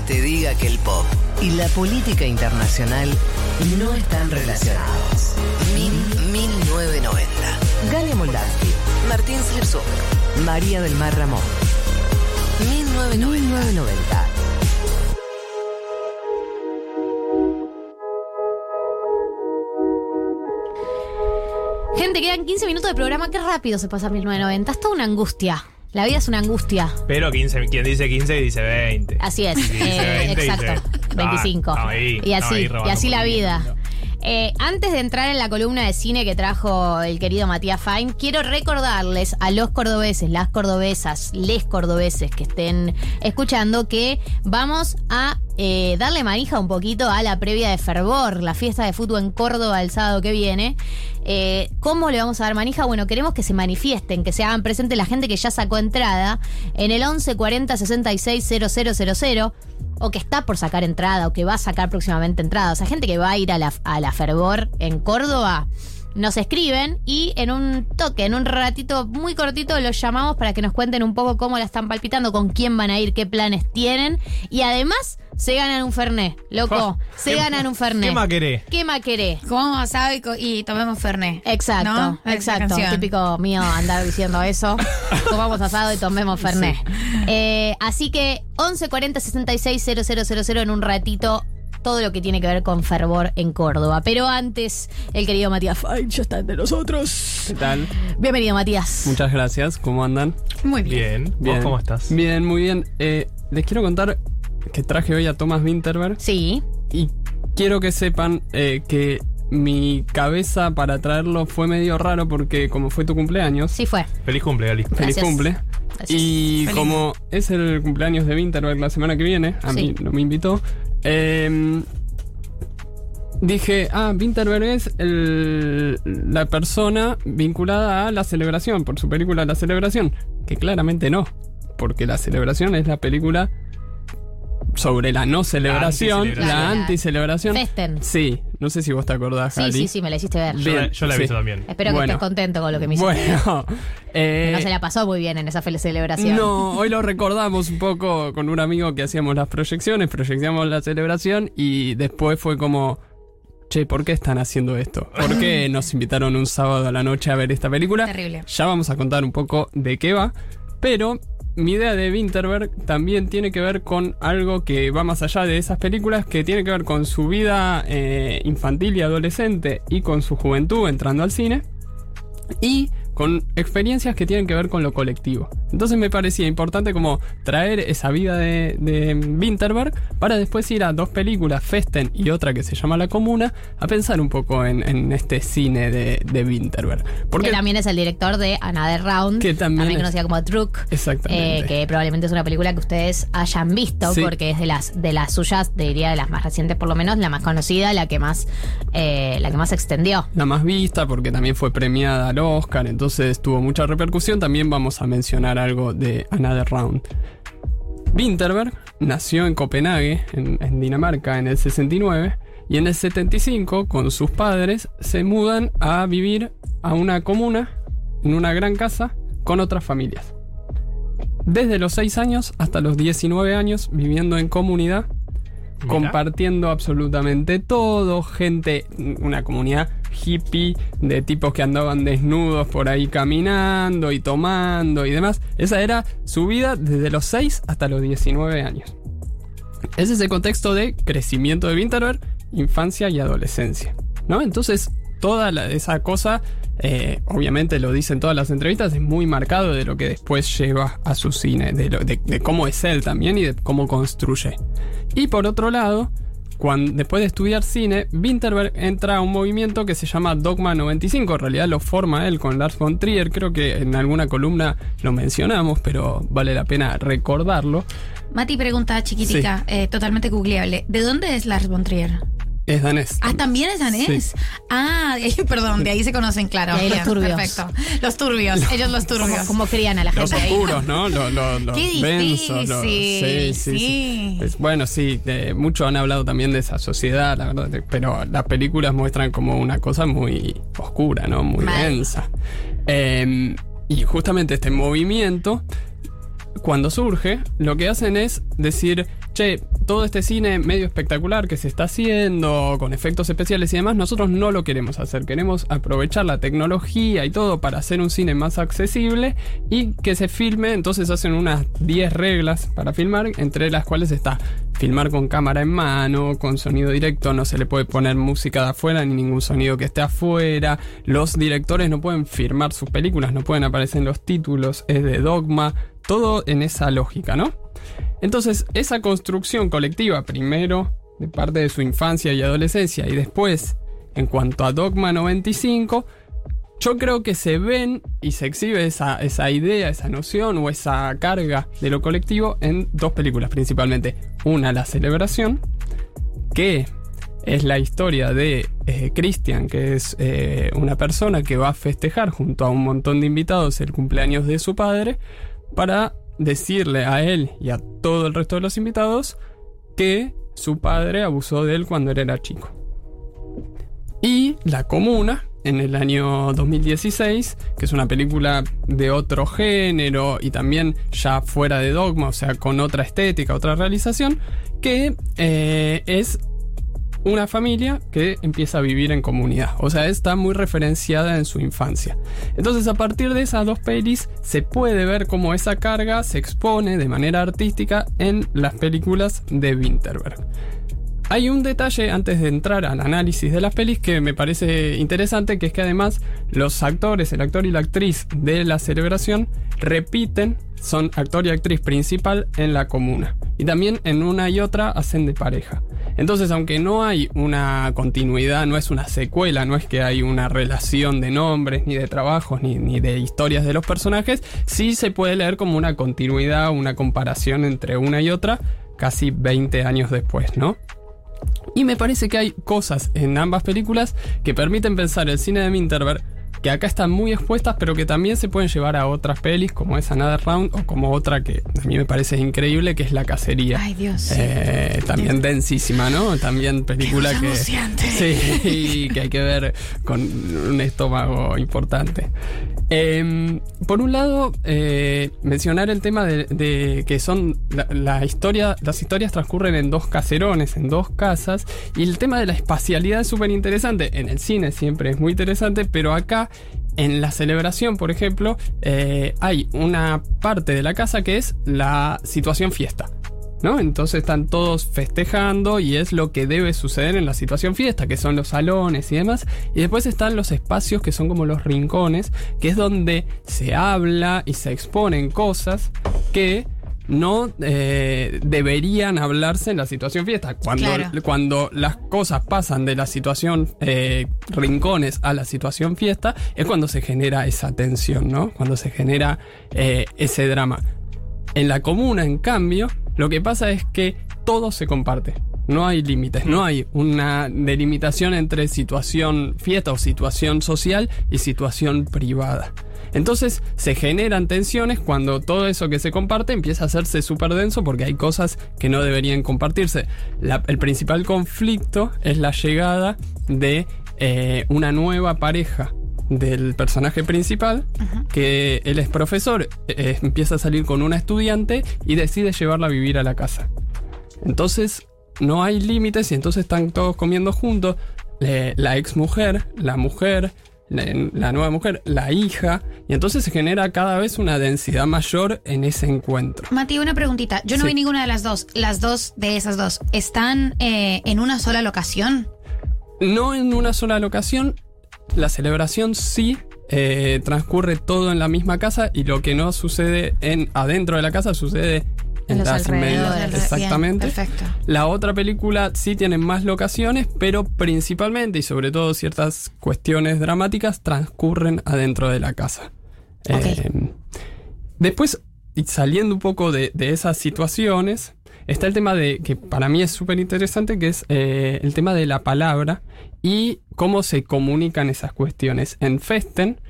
te diga que el pop y la política internacional no están relacionados. Min 1990. Galia Moldavsky. Martín Slipsuk. María del Mar Ramón. 1990. 1990. Gente, quedan 15 minutos de programa. Qué rápido se pasa 1990. Es toda una angustia. La vida es una angustia. Pero 15, quien dice 15 dice 20. Así es. Eh, 20 exacto. dice, 25. ah, no, ahí, y no, así, ahí y así la vida. Eh, antes de entrar en la columna de cine que trajo el querido Matías Fain, quiero recordarles a los cordobeses, las cordobesas, les cordobeses que estén escuchando que vamos a eh, darle manija un poquito a la previa de Fervor, la fiesta de fútbol en Córdoba el sábado que viene. Eh, ¿Cómo le vamos a dar manija? Bueno, queremos que se manifiesten, que se hagan presente la gente que ya sacó entrada en el 11 40 66 000 o que está por sacar entrada o que va a sacar próximamente entrada. O sea, gente que va a ir a la, a la Fervor en Córdoba. Nos escriben y en un toque, en un ratito muy cortito, los llamamos para que nos cuenten un poco cómo la están palpitando, con quién van a ir, qué planes tienen. Y además, se ganan un Fernet. Loco, se ¿qué- ganan un Fernet. ¿Qué más querés? ¿Qué más querés? Comamos asado y, co- y tomemos Fernet. Exacto, ¿No? Esa exacto. canción. Típico mío andar diciendo eso. Comamos asado y tomemos Fernet. Eh, así que 11 40 66 000 en un ratito. Todo lo que tiene que ver con fervor en Córdoba. Pero antes, el querido Matías Fain ya está entre nosotros. ¿Qué tal? Bienvenido, Matías. Muchas gracias. ¿Cómo andan? Muy bien. Bien. ¿Vos cómo estás? Bien, muy bien. Eh, les quiero contar que traje hoy a Thomas Winterberg Sí, y quiero que sepan eh, que mi cabeza para traerlo fue medio raro porque como fue tu cumpleaños, sí fue. Feliz cumple, Gali. feliz Gracias. cumple. Gracias. Y Feliz. como es el cumpleaños de Winterberg la semana que viene, a Sí. mí no me invitó, eh, dije, ah, Winterberg es el- la persona vinculada a la celebración, por su película La Celebración, que claramente no, porque La Celebración es la película sobre la no celebración, la anticelebración. Festen. Sí, no sé si vos te acordás, Sí, Jali. sí, sí, me la hiciste ver. Yo, la- Bien, yo la he sí. visto también. Espero que Bueno. estés contento con lo que me hiciste. Bueno, eh, No se la pasó muy bien en esa feliz celebración. No, hoy lo recordamos un poco con un amigo que hacíamos las proyecciones, proyectamos la celebración y después fue como, che, ¿por qué están haciendo esto? ¿Por qué nos invitaron un sábado a la noche a ver esta película? Terrible. Ya vamos a contar un poco de qué va, pero mi idea de Winterberg también tiene que ver con algo que va más allá de esas películas, que tiene que ver con su vida eh, infantil y adolescente y con su juventud entrando al cine y con experiencias que tienen que ver con lo colectivo. Entonces me parecía importante como traer esa vida de, de Winterberg para después ir a dos películas, Festen y otra que se llama La Comuna, a pensar un poco en, en este cine de, de Winterberg. Porque que también es el director de Another Round, Que también es- conocida como Truck. Exactamente. eh, que probablemente es una película que ustedes hayan visto, Sí. porque es de las, de las suyas, diría de las más recientes por lo menos, la más conocida, la que más, eh, la que más se extendió. la más vista porque también fue premiada al Oscar, entonces tuvo mucha repercusión. También vamos a mencionar algo de Another Round. Winterberg nació en Copenhague, en, en Dinamarca, en el 69, y en el 75, con sus padres, se mudan a vivir a una comuna, en una gran casa, con otras familias. Desde los 6 años hasta los 19 años, viviendo en comunidad, Mira. compartiendo absolutamente todo, gente, una comunidad hippie de tipos que andaban desnudos por ahí caminando y tomando y demás. Esa era su vida desde los 6 hasta los 19 años. Ese es el contexto de crecimiento de Winterberg, infancia y adolescencia. ¿No? Entonces, toda esa cosa, eh, obviamente lo dicen todas las entrevistas, es muy marcado de lo que después lleva a su cine, de- de cómo es él también y de cómo construye. Y por otro lado, cuando, después de estudiar cine, Winterberg entra a un movimiento que se llama Dogma 95. En realidad lo forma él con Lars von Trier. Creo que en alguna columna lo mencionamos, pero vale la pena recordarlo. Mati pregunta chiquitica, eh, totalmente googleable. ¿De dónde es Lars von Trier? Es danés. Ah, también es danés. Sí. Ah, perdón, de ahí se conocen, claro. Ahí los turbios. Perfecto. Los turbios, ellos los Como, turbios. como crían a la Los gente ahí. oscuros, ¿no? Los, los, los Qué densos. los- sí. Es- bueno, sí, de- muchos han hablado también de esa sociedad, la verdad, de- pero las películas muestran como una cosa muy oscura, ¿no? Muy Mal. densa. Eh, y justamente este movimiento, cuando surge, lo que hacen es decir, che, todo este cine medio espectacular que se está haciendo, con efectos especiales y demás, nosotros no lo queremos hacer. Queremos aprovechar la tecnología y todo para hacer un cine más accesible y que se filme. Entonces hacen unas 10 reglas para filmar, entre las cuales está filmar con cámara en mano, con sonido directo, no se le puede poner música de afuera ni ningún sonido que esté afuera. Los directores no pueden firmar sus películas, no pueden aparecer en los títulos, es de dogma, todo en esa lógica, ¿no? Entonces, esa construcción colectiva, primero de parte de su infancia y adolescencia, y después, en cuanto a Dogma 95, yo creo que se ven y se exhibe esa, esa idea, esa noción o esa carga de lo colectivo en dos películas principalmente. Una, La Celebración, que es la historia de eh, Christian, que es eh, una persona que va a festejar junto a un montón de invitados el cumpleaños de su padre, para decirle a él y a todo el resto de los invitados que su padre abusó de él cuando él era chico. Y La Comuna, en el año 2016, que es una película de otro género y también ya fuera de dogma, o sea, con otra estética, otra realización, que eh, es una familia que empieza a vivir en comunidad. O sea, está muy referenciada en su infancia. Entonces, a partir de esas dos pelis, se puede ver cómo esa carga se expone de manera artística en las películas de Winterberg. Hay un detalle antes de entrar al análisis de las pelis que me parece interesante, que es que además los actores, el actor y la actriz de la celebración repiten, son actor y actriz principal en la comuna. Y también en una y otra hacen de pareja. Entonces, aunque no hay una continuidad, no es una secuela, no es que hay una relación de nombres, ni de trabajos, ni, ni de historias de los personajes, sí se puede leer como una continuidad, una comparación entre una y otra, casi 20 años después, ¿no? Y me parece que hay cosas en ambas películas que permiten pensar el cine de Minterberg que acá están muy expuestas, pero que también se pueden llevar a otras pelis, como es Another Round, o como otra que a mí me parece increíble, que es La Cacería. Ay, Dios. Eh, también densísima, ¿no? También película que. Sí, que hay que ver con un estómago importante. Eh, por un lado, eh, mencionar el tema de, que son las historias transcurren en dos caserones, en dos casas, y el tema de la espacialidad es súper interesante. En el cine siempre es muy interesante, pero acá en la celebración, por ejemplo, eh, hay una parte de la casa que es la situación fiesta. ¿No? Entonces están todos festejando y es lo que debe suceder en la situación fiesta, que son los salones y demás. Y después están los espacios que son como los rincones, que es donde se habla y se exponen cosas que no eh, deberían hablarse en la situación fiesta. Cuando, Claro. cuando las cosas pasan de la situación eh, rincones a la situación fiesta, es cuando se genera esa tensión, ¿no? Cuando se genera eh, ese drama. En la comuna, en cambio, lo que pasa es que todo se comparte. No hay límites, no hay una delimitación entre situación fiesta o situación social y situación privada. Entonces se generan tensiones cuando todo eso que se comparte empieza a hacerse súper denso porque hay cosas que no deberían compartirse. El principal conflicto es la llegada de eh, una nueva pareja del personaje principal, que él es profesor, eh, empieza a salir con una estudiante y decide llevarla a vivir a la casa. Entonces no hay límites y entonces están todos comiendo juntos. eh, la ex mujer, la mujer, la, la nueva mujer, la hija, y entonces se genera cada vez una densidad mayor en ese encuentro. Mati, una preguntita. Yo no Sí. vi ninguna de las dos. Las dos de esas dos, ¿están eh, en una sola locación? No en una sola locación, la celebración sí eh, transcurre todo en la misma casa y lo que no sucede en adentro de la casa sucede en, En las medias. Exactamente. Bien, perfecto. La otra película sí tiene más locaciones, pero principalmente y sobre todo ciertas cuestiones dramáticas transcurren adentro de la casa. Eh, después, saliendo un poco de, de esas situaciones, está el tema de que para mí es súper interesante, que es eh, el tema de la palabra y cómo se comunican esas cuestiones. En Festen,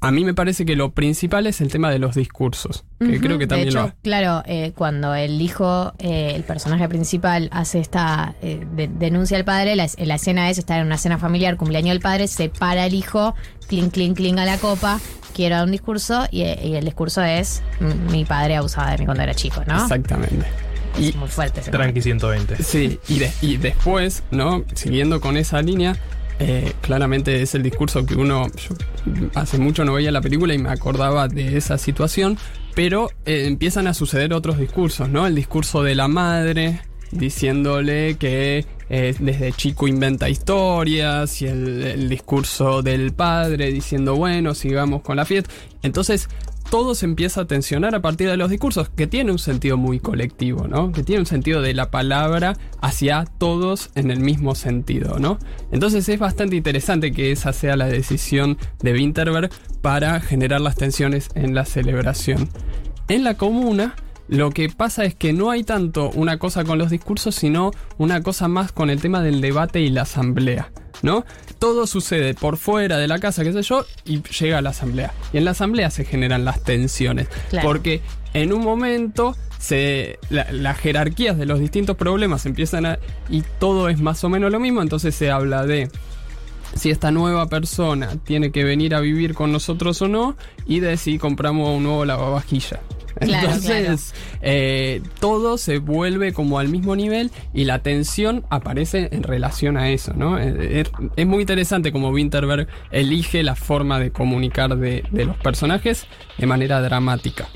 a mí me parece que lo principal es el tema de los discursos, que creo que de también hecho, lo claro, eh, cuando el hijo, eh, el personaje principal, hace esta eh, de- denuncia al padre, la, es- la escena es estar en una cena familiar, cumpleaños del padre, se para el hijo, clink, clink, clink a la copa, quiero dar un discurso, y, y el discurso es: "M- Mi padre abusaba de mí cuando era chico, ¿no? Exactamente. Es Y- muy fuerte ese Tranqui 120. Sí, y, de- y después, ¿no? Siguiendo con esa línea, eh, claramente es el discurso que uno. Yo hace mucho no veía la película y me acordaba de esa situación, pero eh, empiezan a suceder otros discursos, ¿no? El discurso de la madre diciéndole que eh, desde chico inventa historias y el, el discurso del padre diciendo, bueno, sigamos con la fiesta. Entonces, todo se empieza a tensionar a partir de los discursos, que tiene un sentido muy colectivo, ¿no? Que tiene un sentido de la palabra hacia todos en el mismo sentido, ¿no? Entonces es bastante interesante que esa sea la decisión de Winterberg para generar las tensiones en la celebración. En la comuna, lo que pasa es que no hay tanto una cosa con los discursos, sino una cosa más con el tema del debate y la asamblea, ¿no? Todo sucede por fuera de la casa, qué sé yo, y llega a la asamblea. Y en la asamblea se generan las tensiones. Claro. Porque en un momento se, la- las jerarquías de los distintos problemas empiezan a... y todo es más o menos lo mismo, entonces se habla de si esta nueva persona tiene que venir a vivir con nosotros o no y de si compramos un nuevo lavavajilla. Entonces, eh, todo se vuelve como al mismo nivel y la tensión aparece en relación a eso, ¿no? Eh, Es, es muy interesante como Winterberg elige la forma de comunicar de, de los personajes de manera dramática.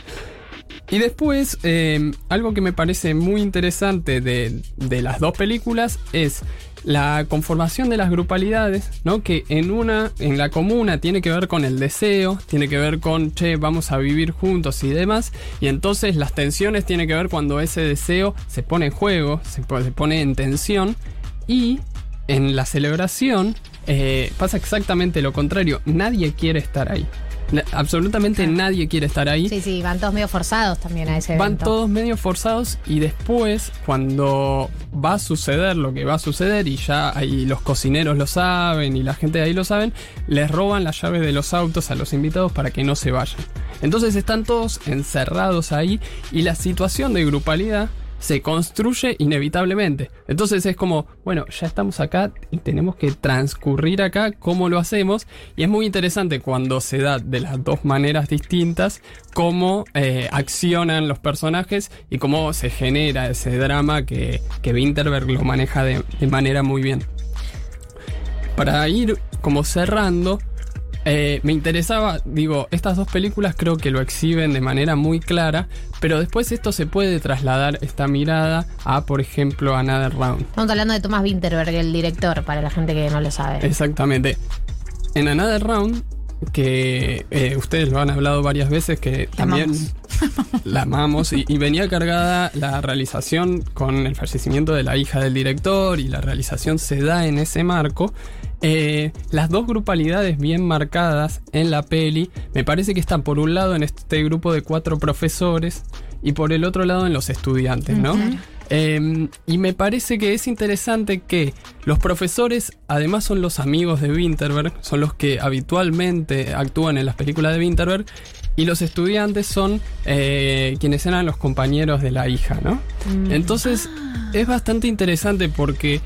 Y después, eh, algo que me parece muy interesante de, de las dos películas es la conformación de las grupalidades, ¿no? Que en una, en la comuna tiene que ver con el deseo, tiene que ver con, che, vamos a vivir juntos y demás. Y entonces las tensiones tienen que ver cuando ese deseo se pone en juego, se pone en tensión. Y en la celebración eh, pasa exactamente lo contrario. Nadie quiere estar ahí. Na- absolutamente nadie quiere estar ahí. Sí, sí, van todos medio forzados también a ese Van evento. todos medio forzados y después, cuando va a suceder lo que va a suceder y ya ahí los cocineros lo saben y la gente de ahí lo saben, les roban las llaves de los autos a los invitados para que no se vayan. Entonces están todos encerrados ahí y la situación de grupalidad se construye inevitablemente. Entonces es como, bueno, ya estamos acá y tenemos que transcurrir acá cómo lo hacemos. Y es muy interesante cuando se da de las dos maneras distintas cómo eh, accionan los personajes y cómo se genera ese drama que, que Winterberg lo maneja de, de manera muy bien. Para ir como cerrando, eh, me interesaba, digo, estas dos películas creo que lo exhiben de manera muy clara, pero después esto se puede trasladar esta mirada a, por ejemplo, Another Round. Estamos hablando de Thomas Winterberg, el director, para la gente que no lo sabe. Exactamente. En Another Round, que eh, ustedes lo han hablado varias veces, que también la amamos, y, y venía cargada la realización con el fallecimiento de la hija del director, y la realización se da en ese marco. Eh, las dos grupalidades bien marcadas en la peli, me parece que están por un lado en este grupo de cuatro profesores y por el otro lado en los estudiantes, ¿no? Eh, y me parece que es interesante que los profesores además son los amigos de Winterberg, son los que habitualmente actúan en las películas de Winterberg, y los estudiantes son eh, quienes eran los compañeros de la hija, ¿no? Entonces es bastante interesante porque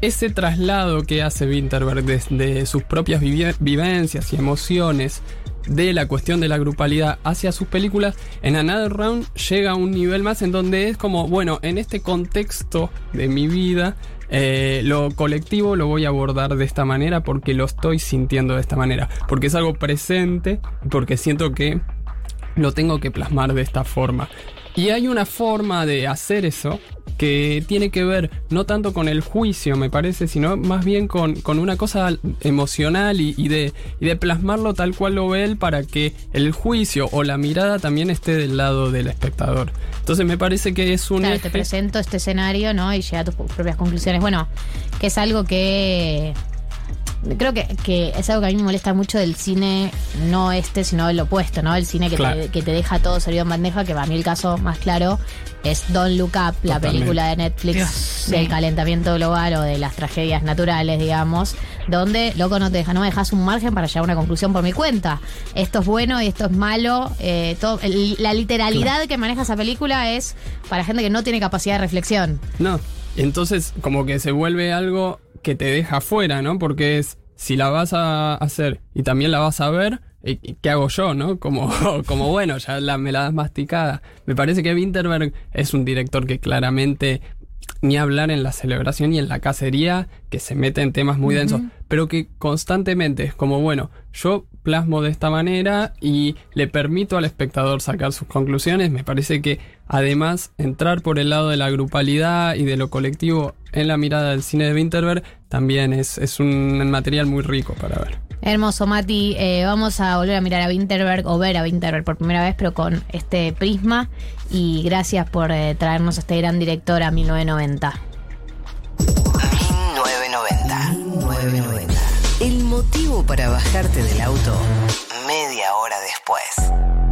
ese traslado que hace Winterberg desde sus propias vivencias y emociones de la cuestión de la grupalidad hacia sus películas, en Another Round llega a un nivel más en donde es como, bueno, en este contexto de mi vida, eh, lo colectivo lo voy a abordar de esta manera porque lo estoy sintiendo de esta manera, porque es algo presente, porque siento que lo tengo que plasmar de esta forma. Y hay una forma de hacer eso que tiene que ver no tanto con el juicio, me parece, sino más bien con, con una cosa emocional y, y de, y de plasmarlo tal cual lo ve él para que el juicio o la mirada también esté del lado del espectador. Entonces me parece que es un Claro, eje- te presento este escenario, ¿no? Y llega a tus propias conclusiones. Bueno, que es algo que. Creo que, que es algo que a mí me molesta mucho del cine, no este, sino el opuesto, ¿no? El cine que, Claro. te, que te deja todo servido en bandeja, que para mí el caso más claro es Don't Look Up, la Totalmente. película de Netflix Dios, del sí. calentamiento global o de las tragedias naturales, digamos, donde, loco, no te deja, no me dejas un margen para llegar a una conclusión por mi cuenta. Esto es bueno y esto es malo. eh, todo, el- la literalidad que maneja esa película es para gente que no tiene capacidad de reflexión. No, entonces como que se vuelve algo que te deja fuera, ¿no? Porque es, si la vas a hacer y también la vas a ver, ¿y- y ¿qué hago yo, no? Como, como bueno, ya la, me la das masticada. Me parece que Winterberg es un director que claramente ni hablar en la celebración y en la cacería, que se mete en temas muy densos, pero que constantemente es como, bueno, yo plasmo de esta manera y le permito al espectador sacar sus conclusiones. Me parece que además entrar por el lado de la grupalidad y de lo colectivo en la mirada del cine de Winterberg también es, es un material muy rico para ver. Hermoso, Mati. Eh, vamos a volver a mirar a Winterberg o ver a Winterberg por primera vez, pero con este prisma. Y gracias por eh, traernos a este gran director a 1990. 1990. 1990. El motivo para bajarte del auto media hora después.